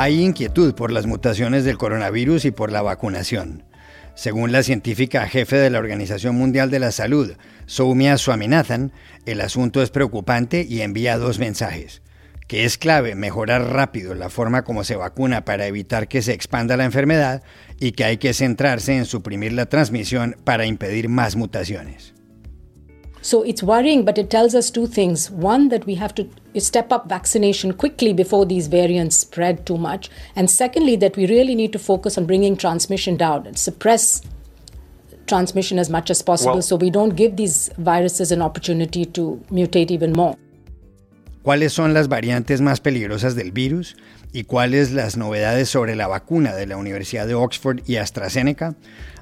Hay inquietud por las mutaciones del coronavirus y por la vacunación. Según la científica jefe de la Organización Mundial de la Salud, Soumya Swaminathan, el asunto es preocupante y envía dos mensajes. Que es clave mejorar rápido la forma como se vacuna para evitar que se expanda la enfermedad y que hay que centrarse en suprimir la transmisión para impedir más mutaciones. So it's worrying, but it tells us two things. One, that we have to step up vaccination quickly before these variants spread too much. And secondly, that we really need to focus on bringing transmission down and suppress transmission as much as possible well, so we don't give these viruses an opportunity to mutate even more. ¿Cuáles son las variantes más peligrosas del virus? ¿Y cuáles las novedades sobre la vacuna de la Universidad de Oxford y AstraZeneca?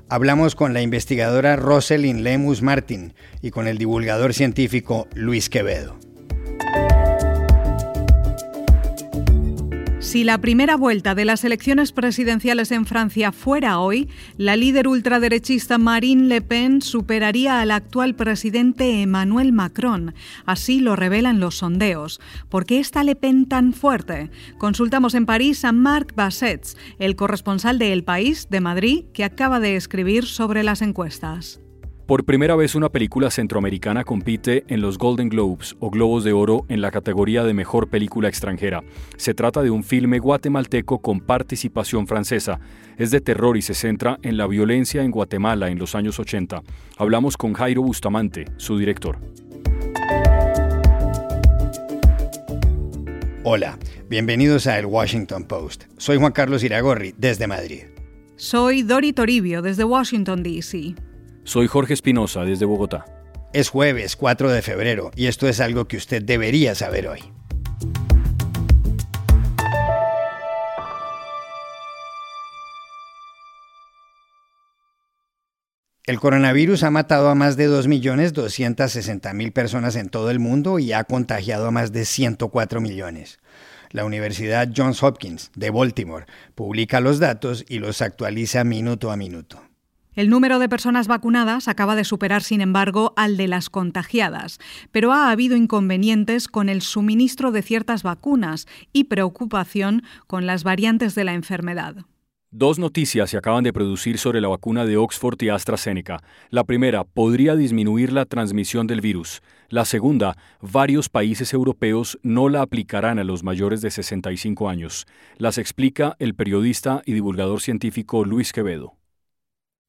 Hablamos con la investigadora Rosalind Lemus Martin y con el divulgador científico Luis Quevedo. Si la primera vuelta de las elecciones presidenciales en Francia fuera hoy, la líder ultraderechista Marine Le Pen superaría al actual presidente Emmanuel Macron. Así lo revelan los sondeos. ¿Por qué está Le Pen tan fuerte? Consultamos en París a Marc Bassets, el corresponsal de El País de Madrid, que acaba de escribir sobre las encuestas. Por primera vez una película centroamericana compite en los Golden Globes o Globos de Oro en la categoría de Mejor Película Extranjera. Se trata de un filme guatemalteco con participación francesa. Es de terror y se centra en la violencia en Guatemala en los años 80. Hablamos con Jairo Bustamante, su director. Hola, bienvenidos a El Washington Post. Soy Juan Carlos Iragorri, desde Madrid. Soy Dori Toribio, desde Washington, D.C. Soy Jorge Espinosa desde Bogotá. Es jueves 4 de febrero y esto es algo que usted debería saber hoy. El coronavirus ha matado a más de 2.260.000 personas en todo el mundo y ha contagiado a más de 104 millones. La Universidad Johns Hopkins de Baltimore publica los datos y los actualiza minuto a minuto. El número de personas vacunadas acaba de superar, sin embargo, al de las contagiadas, pero ha habido inconvenientes con el suministro de ciertas vacunas y preocupación con las variantes de la enfermedad. Dos noticias se acaban de producir sobre la vacuna de Oxford y AstraZeneca. La primera, podría disminuir la transmisión del virus. La segunda, varios países europeos no la aplicarán a los mayores de 65 años. Las explica el periodista y divulgador científico Luis Quevedo.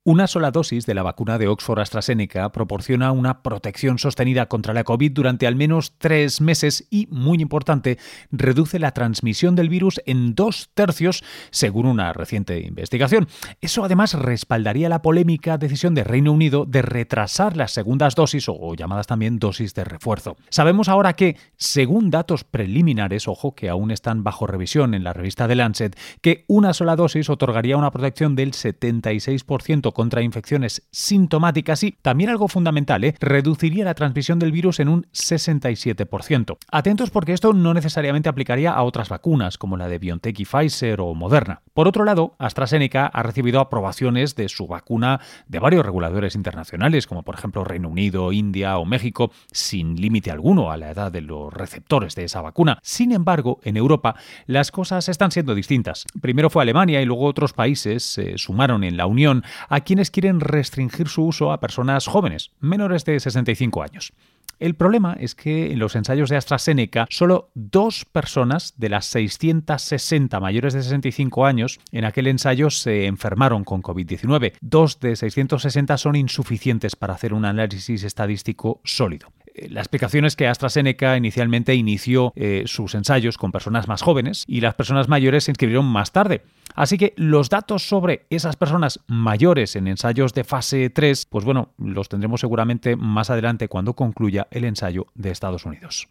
Una sola dosis de la vacuna de Oxford AstraZeneca proporciona una protección sostenida contra la COVID durante al menos tres meses y, muy importante, reduce la transmisión del virus en dos tercios, según una reciente investigación. Eso además respaldaría la polémica decisión de Reino Unido de retrasar las segundas dosis o llamadas también dosis de refuerzo. Sabemos ahora que, según datos preliminares, ojo que aún están bajo revisión en la revista The Lancet, que una sola dosis otorgaría una protección del 76% contra infecciones sintomáticas y, también algo fundamental, ¿eh? reduciría la transmisión del virus en un 67%. Atentos porque esto no necesariamente aplicaría a otras vacunas, como la de BioNTech y Pfizer o Moderna. Por otro lado, AstraZeneca ha recibido aprobaciones de su vacuna de varios reguladores internacionales, como por ejemplo Reino Unido, India o México, sin límite alguno a la edad de los receptores de esa vacuna. Sin embargo, en Europa las cosas están siendo distintas. Primero fue Alemania y luego otros países se sumaron en la Unión quienes quieren restringir su uso a personas jóvenes, menores de 65 años. El problema es que en los ensayos de AstraZeneca, solo dos personas de las 660 mayores de 65 años en aquel ensayo se enfermaron con COVID-19. Dos de 660 son insuficientes para hacer un análisis estadístico sólido. La explicación es que AstraZeneca inicialmente inició eh, sus ensayos con personas más jóvenes y las personas mayores se inscribieron más tarde. Así que los datos sobre esas personas mayores en ensayos de fase 3, pues bueno, los tendremos seguramente más adelante cuando concluya el ensayo de Estados Unidos.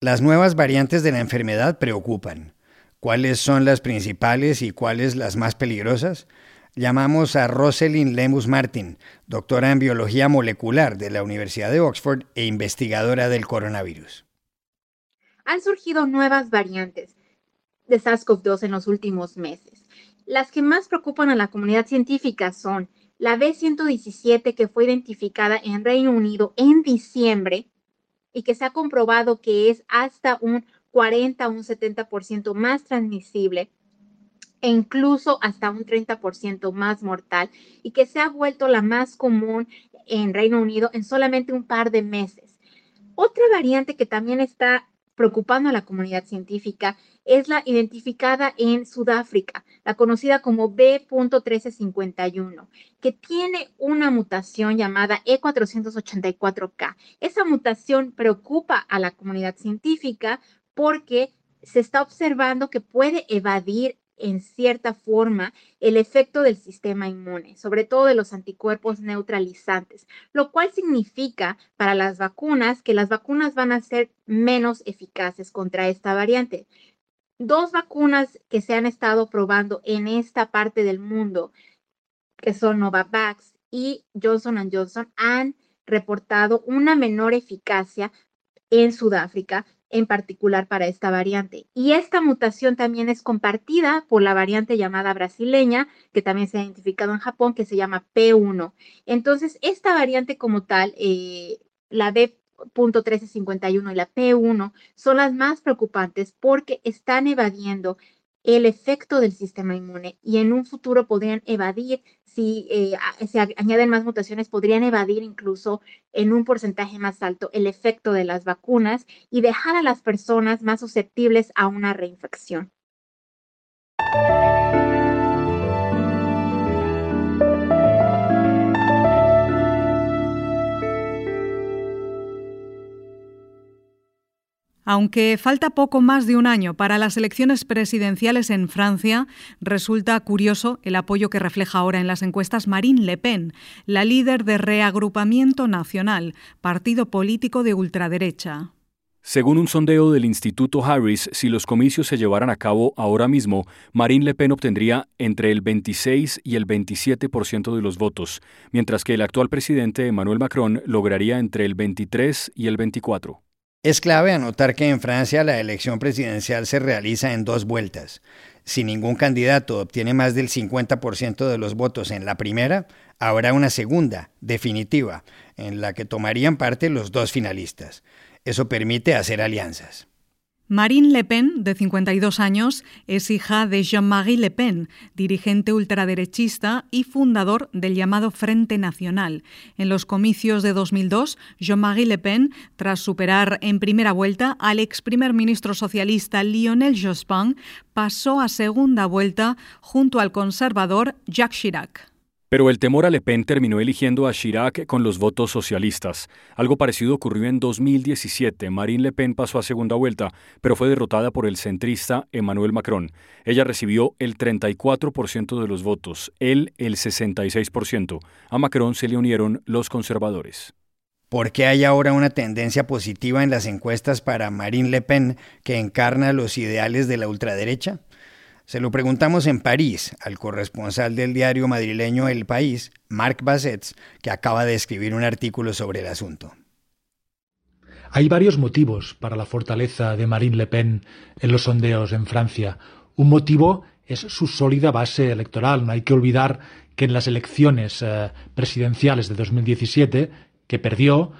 Las nuevas variantes de la enfermedad preocupan. ¿Cuáles son las principales y cuáles las más peligrosas? Llamamos a Rosalind Lemus Martin, doctora en biología molecular de la Universidad de Oxford e investigadora del coronavirus. Han surgido nuevas variantes de SARS-CoV-2 en los últimos meses. Las que más preocupan a la comunidad científica son la B117 que fue identificada en Reino Unido en diciembre y que se ha comprobado que es hasta un 40 a un 70% más transmisible e incluso hasta un 30% más mortal y que se ha vuelto la más común en Reino Unido en solamente un par de meses. Otra variante que también está preocupando a la comunidad científica es la identificada en Sudáfrica, la conocida como B.1351, que tiene una mutación llamada E484K. Esa mutación preocupa a la comunidad científica porque se está observando que puede evadir en cierta forma el efecto del sistema inmune, sobre todo de los anticuerpos neutralizantes, lo cual significa para las vacunas que las vacunas van a ser menos eficaces contra esta variante. Dos vacunas que se han estado probando en esta parte del mundo, que son Novavax y Johnson Johnson, han reportado una menor eficacia en Sudáfrica en particular para esta variante. Y esta mutación también es compartida por la variante llamada brasileña, que también se ha identificado en Japón, que se llama P1. Entonces, esta variante como tal, eh, la B.1351 y la P1, son las más preocupantes porque están evadiendo el efecto del sistema inmune y en un futuro podrían evadir, si eh, se añaden más mutaciones, podrían evadir incluso en un porcentaje más alto el efecto de las vacunas y dejar a las personas más susceptibles a una reinfección. Aunque falta poco más de un año para las elecciones presidenciales en Francia, resulta curioso el apoyo que refleja ahora en las encuestas Marine Le Pen, la líder de Reagrupamiento Nacional, partido político de ultraderecha. Según un sondeo del Instituto Harris, si los comicios se llevaran a cabo ahora mismo, Marine Le Pen obtendría entre el 26 y el 27% de los votos, mientras que el actual presidente Emmanuel Macron lograría entre el 23 y el 24%. Es clave anotar que en Francia la elección presidencial se realiza en dos vueltas. Si ningún candidato obtiene más del 50% de los votos en la primera, habrá una segunda, definitiva, en la que tomarían parte los dos finalistas. Eso permite hacer alianzas. Marine Le Pen, de 52 años, es hija de Jean-Marie Le Pen, dirigente ultraderechista y fundador del llamado Frente Nacional. En los comicios de 2002, Jean-Marie Le Pen, tras superar en primera vuelta al ex primer ministro socialista Lionel Jospin, pasó a segunda vuelta junto al conservador Jacques Chirac. Pero el temor a Le Pen terminó eligiendo a Chirac con los votos socialistas. Algo parecido ocurrió en 2017. Marine Le Pen pasó a segunda vuelta, pero fue derrotada por el centrista Emmanuel Macron. Ella recibió el 34% de los votos, él el 66%. A Macron se le unieron los conservadores. ¿Por qué hay ahora una tendencia positiva en las encuestas para Marine Le Pen que encarna los ideales de la ultraderecha? Se lo preguntamos en París al corresponsal del diario madrileño El País, Marc Bassets, que acaba de escribir un artículo sobre el asunto. Hay varios motivos para la fortaleza de Marine Le Pen en los sondeos en Francia. Un motivo es su sólida base electoral. No hay que olvidar que en las elecciones eh, presidenciales de 2017, que perdió,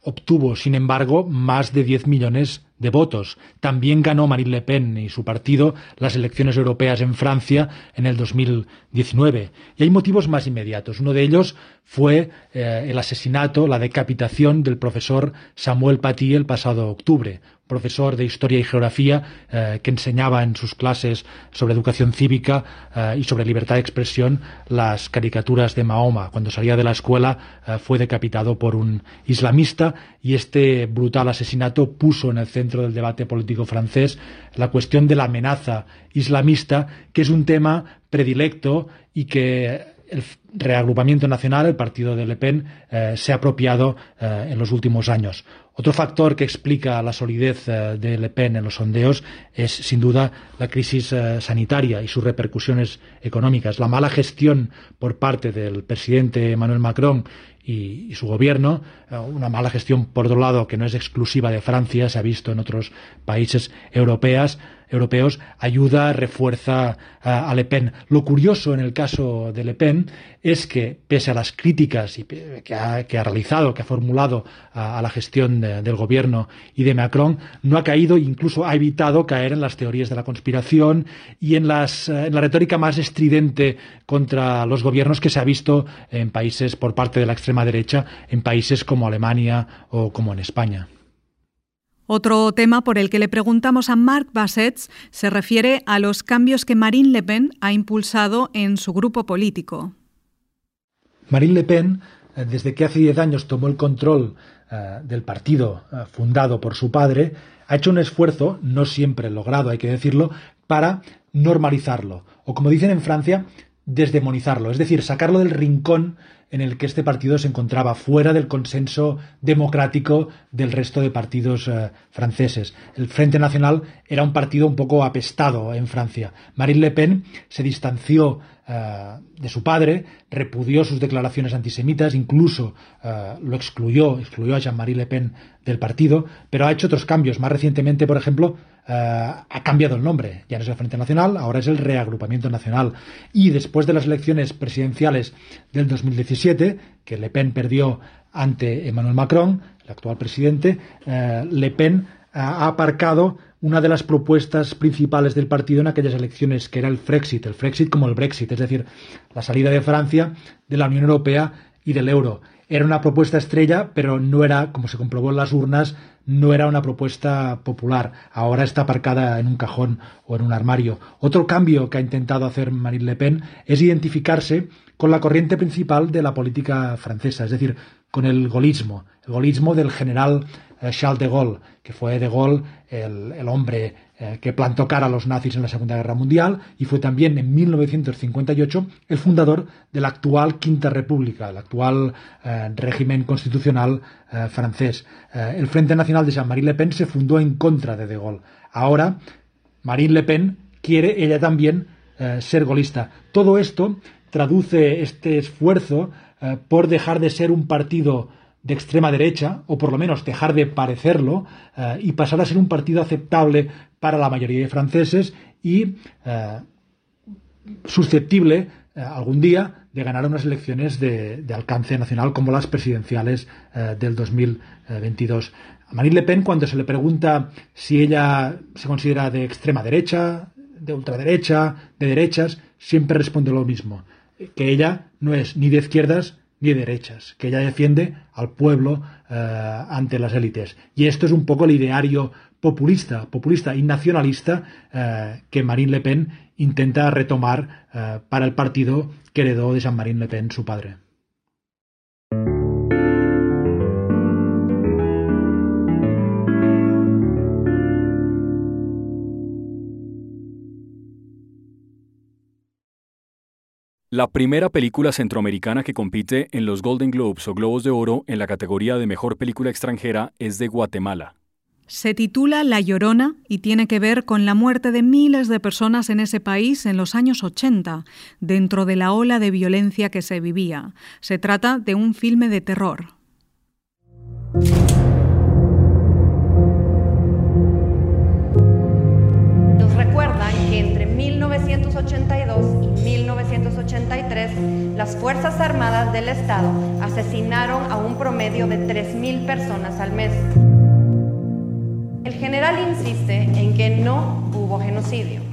obtuvo, sin embargo, más de 10 millones de votos. También ganó Marine Le Pen y su partido las elecciones europeas en Francia en el 2019. Y hay motivos más inmediatos. Uno de ellos fue eh, el asesinato, la decapitación del profesor Samuel Paty el pasado octubre, profesor de Historia y Geografía eh, que enseñaba en sus clases sobre educación cívica eh, y sobre libertad de expresión las caricaturas de Mahoma. Cuando salía de la escuela fue decapitado por un islamista y este brutal asesinato puso en el centro del debate político francés la cuestión de la amenaza islamista, que es un tema predilecto y que el reagrupamiento nacional, el partido de Le Pen, eh, se ha apropiado eh, en los últimos años. Otro factor que explica la solidez eh, de Le Pen en los sondeos es, sin duda, la crisis sanitaria y sus repercusiones económicas. La mala gestión por parte del presidente Emmanuel Macron y, su gobierno, una mala gestión, por otro lado, que no es exclusiva de Francia, se ha visto en otros países europeos, europeos ayuda, refuerza a, Le Pen. Lo curioso en el caso de Le Pen es que, pese a las críticas que ha, realizado, que ha formulado a, la gestión del gobierno y de Macron, no ha caído, incluso ha evitado caer en las teorías de la conspiración y en, las, en la retórica más estridente contra los gobiernos que se ha visto en países por parte de la extrema derecha, en países como Alemania o como en España. Otro tema por el que le preguntamos a Marc Bassets se refiere a los cambios que Marine Le Pen ha impulsado en su grupo político. Marine Le Pen, eh, desde que hace 10 años tomó el control eh, del partido eh, fundado por su padre, ha hecho un esfuerzo, no siempre logrado, hay que decirlo, para normalizarlo, o como dicen en Francia, desdemonizarlo, es decir, sacarlo del rincón en el que este partido se encontraba fuera del consenso democrático del resto de partidos eh, franceses. El Frente Nacional era un partido un poco apestado en Francia. Marine Le Pen se distanció eh, de su padre, repudió sus declaraciones antisemitas, incluso eh, lo excluyó, excluyó a Jean-Marie Le Pen del partido, pero ha hecho otros cambios. Más recientemente, por ejemplo, ha cambiado el nombre. Ya no es el Frente Nacional, ahora es el Reagrupamiento Nacional. Y después de las elecciones presidenciales del 2017, que Le Pen perdió ante Emmanuel Macron, el actual presidente, Le Pen ha aparcado una de las propuestas principales del partido en aquellas elecciones, que era el Frexit, el Frexit como el Brexit, es decir, la salida de Francia de la Unión Europea y del euro. Era una propuesta estrella, pero no era, como se comprobó en las urnas, no era una propuesta popular. Ahora está aparcada en un cajón o en un armario. Otro cambio que ha intentado hacer Marine Le Pen es identificarse con la corriente principal de la política francesa, es decir, con el golismo, el golismo del general Charles de Gaulle, que fue de Gaulle el, hombre eh, que plantó cara a los nazis en la Segunda Guerra Mundial y fue también en 1958 el fundador de la actual Quinta República, el actual eh, régimen constitucional francés. el Frente Nacional de Jean-Marie Le Pen se fundó en contra de de Gaulle. Ahora, Marine Le Pen quiere ella también ser golista. Todo esto traduce este esfuerzo por dejar de ser un partido de extrema derecha, o por lo menos dejar de parecerlo, eh, y pasar a ser un partido aceptable para la mayoría de franceses y eh, susceptible eh, algún día de ganar unas elecciones de, alcance nacional como las presidenciales del 2022. A Marine Le Pen, cuando se le pregunta si ella se considera de extrema derecha, de ultraderecha, de derechas, siempre responde lo mismo, que ella no es ni de izquierdas ni derechas, que ella defiende al pueblo eh, ante las élites. Y esto es un poco el ideario populista, populista y nacionalista eh, que Marine Le Pen intenta retomar eh, para el partido que heredó de Jean-Marie Le Pen, su padre. La primera película centroamericana que compite en los Golden Globes o Globos de Oro en la categoría de Mejor Película Extranjera es de Guatemala. Se titula La Llorona y tiene que ver con la muerte de miles de personas en ese país en los años 80, dentro de la ola de violencia que se vivía. Se trata de un filme de terror. Las Fuerzas Armadas del Estado asesinaron a un promedio de 3.000 personas al mes. El general insiste en que no hubo genocidio.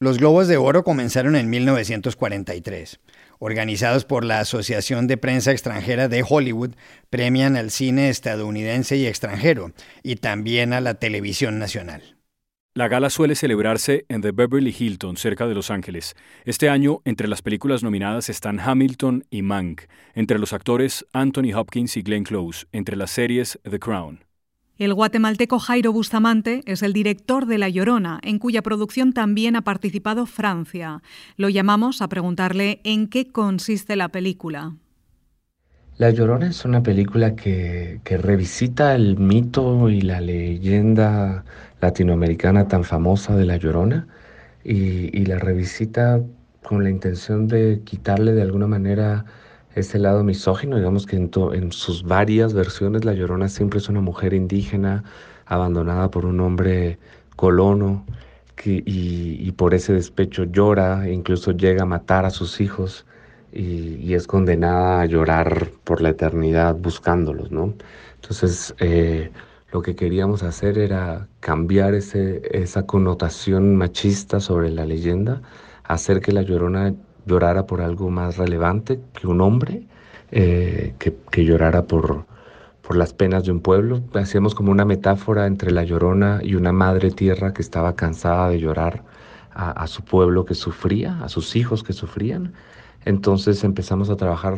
Los Globos de Oro comenzaron en 1943. Organizados por la Asociación de Prensa Extranjera de Hollywood, premian al cine estadounidense y extranjero, y también a la televisión nacional. La gala suele celebrarse en The Beverly Hilton, cerca de Los Ángeles. Este año, entre las películas nominadas están Hamilton y Mank, entre los actores Anthony Hopkins y Glenn Close, entre las series The Crown. El guatemalteco Jairo Bustamante es el director de La Llorona, en cuya producción también ha participado Francia. Lo llamamos a preguntarle en qué consiste la película. La Llorona es una película que, revisita el mito y la leyenda latinoamericana tan famosa de La Llorona y, la revisita con la intención de quitarle de alguna manera ese lado misógino, digamos que en, sus varias versiones La Llorona siempre es una mujer indígena abandonada por un hombre colono y, por ese despecho llora incluso llega a matar a sus hijos y, es condenada a llorar por la eternidad buscándolos, ¿no? Entonces, eh, lo que queríamos hacer era cambiar ese, esa connotación machista sobre la leyenda, hacer que la llorona llorara por algo más relevante que un hombre, eh, que, que, llorara por, por las penas de un pueblo. Hacíamos como una metáfora entre la llorona y una madre tierra que estaba cansada de llorar a, a su pueblo que sufría, a sus hijos que sufrían. Entonces empezamos a trabajar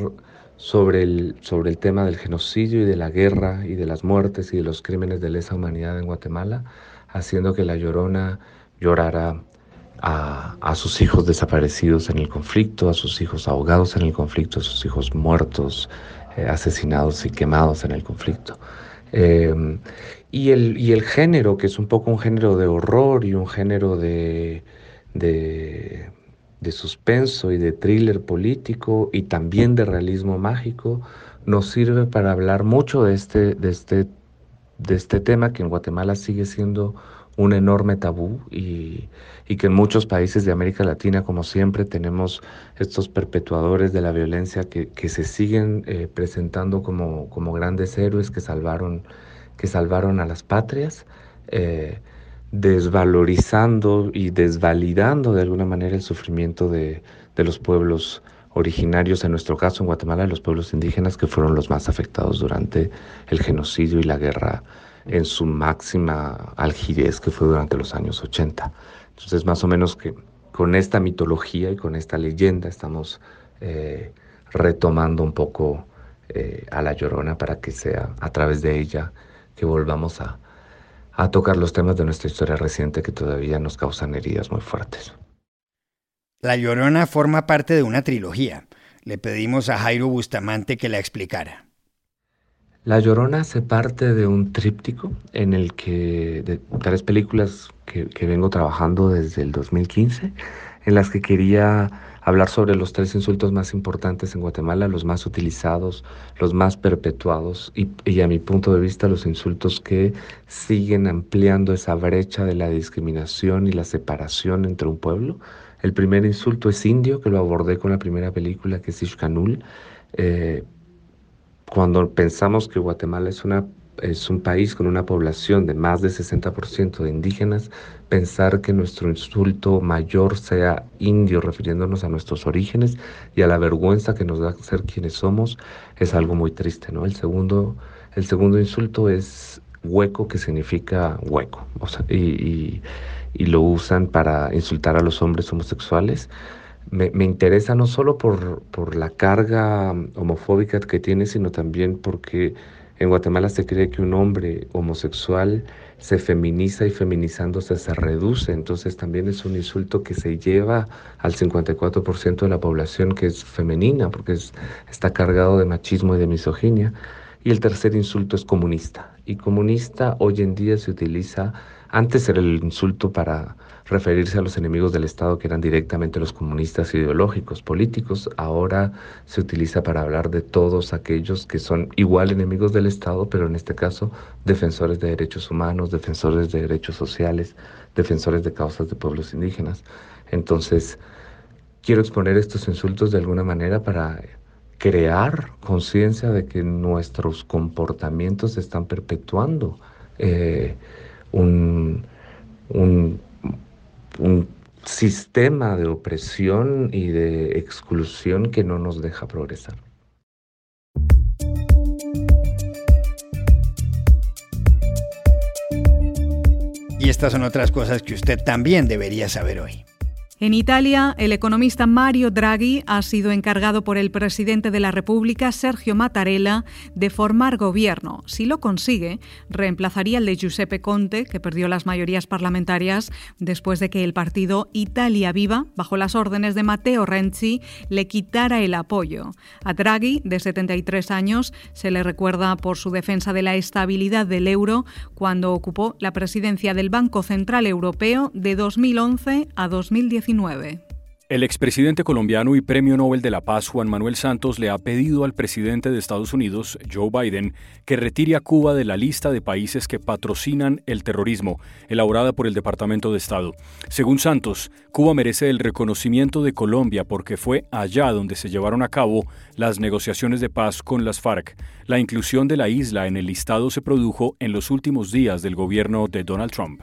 sobre el, sobre el tema del genocidio y de la guerra y de las muertes y de los crímenes de lesa humanidad en Guatemala, haciendo que la llorona llorara a, sus hijos desaparecidos en el conflicto, a sus hijos ahogados en el conflicto, a sus hijos muertos, eh, asesinados y quemados en el conflicto. Em, y, el, y el género, que es un poco un género de horror y un género de, de, de suspenso y de thriller político y también de realismo mágico, nos sirve para hablar mucho de este, de este, de este tema que en Guatemala sigue siendo un enorme tabú y, que en muchos países de América Latina, como siempre, tenemos estos perpetuadores de la violencia que, se siguen eh, presentando como, como, grandes héroes que salvaron, que salvaron a las patrias, eh, desvalorizando y desvalidando de alguna manera el sufrimiento de, de los pueblos originarios, en nuestro caso en Guatemala, los pueblos indígenas que fueron los más afectados durante el genocidio y la guerra en su máxima algidez que fue durante los años 80. Entonces, más o menos que con esta mitología y con esta leyenda estamos eh, retomando un poco eh, a la llorona para que sea a través de ella que volvamos a, a tocar los temas de nuestra historia reciente que todavía nos causan heridas muy fuertes. La Llorona forma parte de una trilogía. Le pedimos a Jairo Bustamante que la explicara. La Llorona hace parte de un tríptico en el que, de tres películas que, vengo trabajando desde el 2015, en las que quería hablar sobre los tres insultos más importantes en Guatemala, los más utilizados, los más perpetuados y, y, a mi punto de vista los insultos que siguen ampliando esa brecha de la discriminación y la separación entre un pueblo. El primer insulto es indio, que lo abordé con la primera película que es Ishkanul. Eh, cuando pensamos que Guatemala es, una, es un país con una población de más de 60% de indígenas, pensar que nuestro insulto mayor sea indio, refiriéndonos a nuestros orígenes y a la vergüenza que nos da ser quienes somos, es algo muy triste, ¿no? El segundo, el segundo insulto es hueco, que significa hueco, y, y lo usan para insultar a los hombres homosexuales me, me, interesa no solo por, por la carga homofóbica que tiene, sino también porque en Guatemala se cree que un hombre homosexual se feminiza y feminizándose se reduce, entonces también es un insulto que se lleva al 54% de la población que es femenina, porque es, está cargado de machismo y de misoginia. Y el tercer insulto es comunista. Y comunista hoy en día se utiliza, antes era el insulto para referirse a los enemigos del Estado que eran directamente los comunistas ideológicos, políticos, ahora se utiliza para hablar de todos aquellos que son igual enemigos del Estado, pero en este caso defensores de derechos humanos, defensores de derechos sociales, defensores de causas de pueblos indígenas. Entonces, quiero exponer estos insultos de alguna manera para crear conciencia de que nuestros comportamientos están perpetuando eh, un, un un sistema de opresión y de exclusión que no nos deja progresar. Y estas son otras cosas que usted también debería saber hoy. En Italia, el economista Mario Draghi ha sido encargado por el presidente de la República, Sergio Mattarella, de formar gobierno. Si lo consigue, reemplazaría el de Giuseppe Conte, que perdió las mayorías parlamentarias después de que el partido Italia Viva, bajo las órdenes de Matteo Renzi, le quitara el apoyo. A Draghi, de 73 años, se le recuerda por su defensa de la estabilidad del euro cuando ocupó la presidencia del Banco Central Europeo de 2011 a 2019. El expresidente colombiano y premio Nobel de la Paz Juan Manuel Santos le ha pedido al presidente de Estados Unidos, Joe Biden, que retire a Cuba de la lista de países que patrocinan el terrorismo, elaborada por el Departamento de Estado. Según Santos, Cuba merece el reconocimiento de Colombia porque fue allá donde se llevaron a cabo las negociaciones de paz con las FARC. La inclusión de la isla en el listado se produjo en los últimos días del gobierno de Donald Trump.